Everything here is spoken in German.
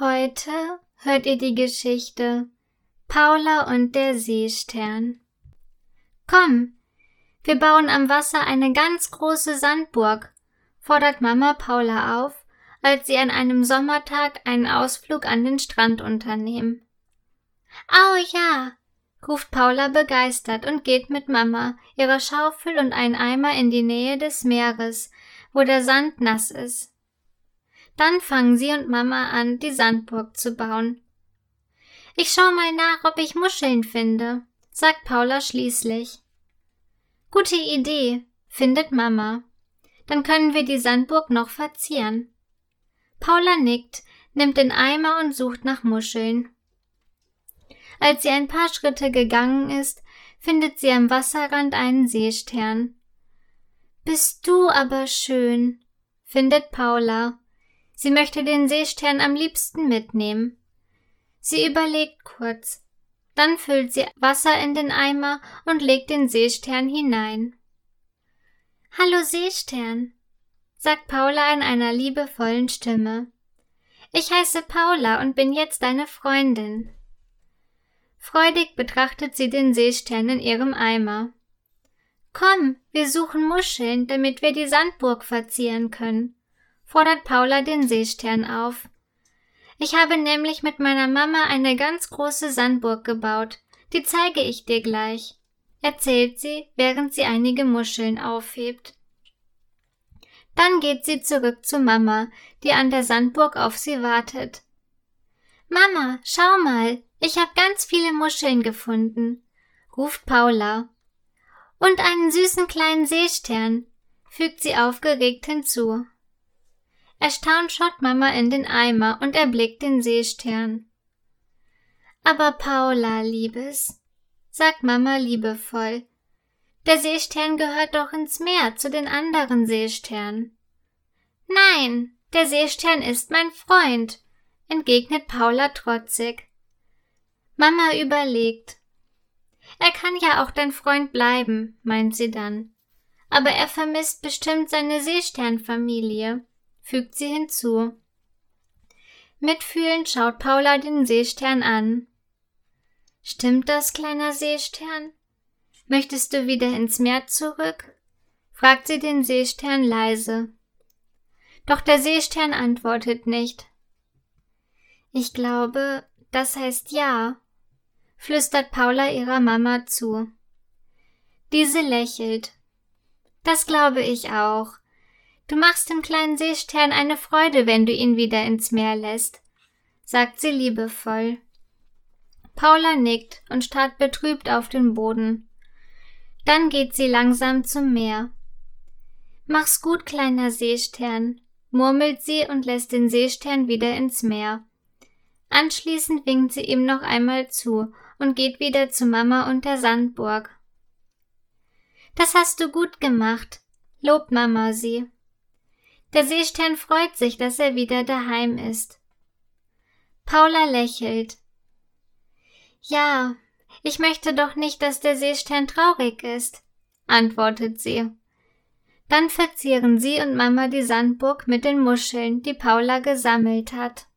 Heute hört ihr die Geschichte Paula und der Seestern. Komm, wir bauen am Wasser eine ganz große Sandburg, fordert Mama Paula auf, als sie an einem Sommertag einen Ausflug an den Strand unternehmen. Au ja, ruft Paula begeistert und geht mit Mama, ihrer Schaufel und ein Eimer in die Nähe des Meeres, wo der Sand nass ist. Dann fangen sie und Mama an, die Sandburg zu bauen. Ich schau mal nach, ob ich Muscheln finde, sagt Paula schließlich. Gute Idee, findet Mama. Dann können wir die Sandburg noch verzieren. Paula nickt, nimmt den Eimer und sucht nach Muscheln. Als sie ein paar Schritte gegangen ist, findet sie am Wasserrand einen Seestern. Bist du aber schön, findet Paula Sie möchte den Seestern am liebsten mitnehmen. Sie überlegt kurz. Dann füllt sie Wasser in den Eimer und legt den Seestern hinein. Hallo Seestern, sagt Paula in einer liebevollen Stimme. Ich heiße Paula und bin jetzt deine Freundin. Freudig betrachtet sie den Seestern in ihrem Eimer. Komm, wir suchen Muscheln, damit wir die Sandburg verzieren können fordert Paula den Seestern auf. Ich habe nämlich mit meiner Mama eine ganz große Sandburg gebaut. Die zeige ich dir gleich, erzählt sie, während sie einige Muscheln aufhebt. Dann geht sie zurück zu Mama, die an der Sandburg auf sie wartet. Mama, schau mal, ich habe ganz viele Muscheln gefunden, ruft Paula. Und einen süßen kleinen Seestern, fügt sie aufgeregt hinzu. Erstaunt schaut Mama in den Eimer und erblickt den Seestern. Aber Paula, Liebes, sagt Mama liebevoll, der Seestern gehört doch ins Meer zu den anderen Seesternen. Nein, der Seestern ist mein Freund, entgegnet Paula trotzig. Mama überlegt. Er kann ja auch dein Freund bleiben, meint sie dann. Aber er vermisst bestimmt seine Seesternfamilie fügt sie hinzu. Mitfühlend schaut Paula den Seestern an. Stimmt das, kleiner Seestern? Möchtest du wieder ins Meer zurück? fragt sie den Seestern leise. Doch der Seestern antwortet nicht. Ich glaube, das heißt ja, flüstert Paula ihrer Mama zu. Diese lächelt. Das glaube ich auch. Du machst dem kleinen Seestern eine Freude, wenn du ihn wieder ins Meer lässt, sagt sie liebevoll. Paula nickt und starrt betrübt auf den Boden. Dann geht sie langsam zum Meer. Mach's gut, kleiner Seestern, murmelt sie und lässt den Seestern wieder ins Meer. Anschließend winkt sie ihm noch einmal zu und geht wieder zu Mama und der Sandburg. Das hast du gut gemacht, lobt Mama sie. Der Seestern freut sich, dass er wieder daheim ist. Paula lächelt. Ja, ich möchte doch nicht, dass der Seestern traurig ist, antwortet sie. Dann verzieren sie und Mama die Sandburg mit den Muscheln, die Paula gesammelt hat.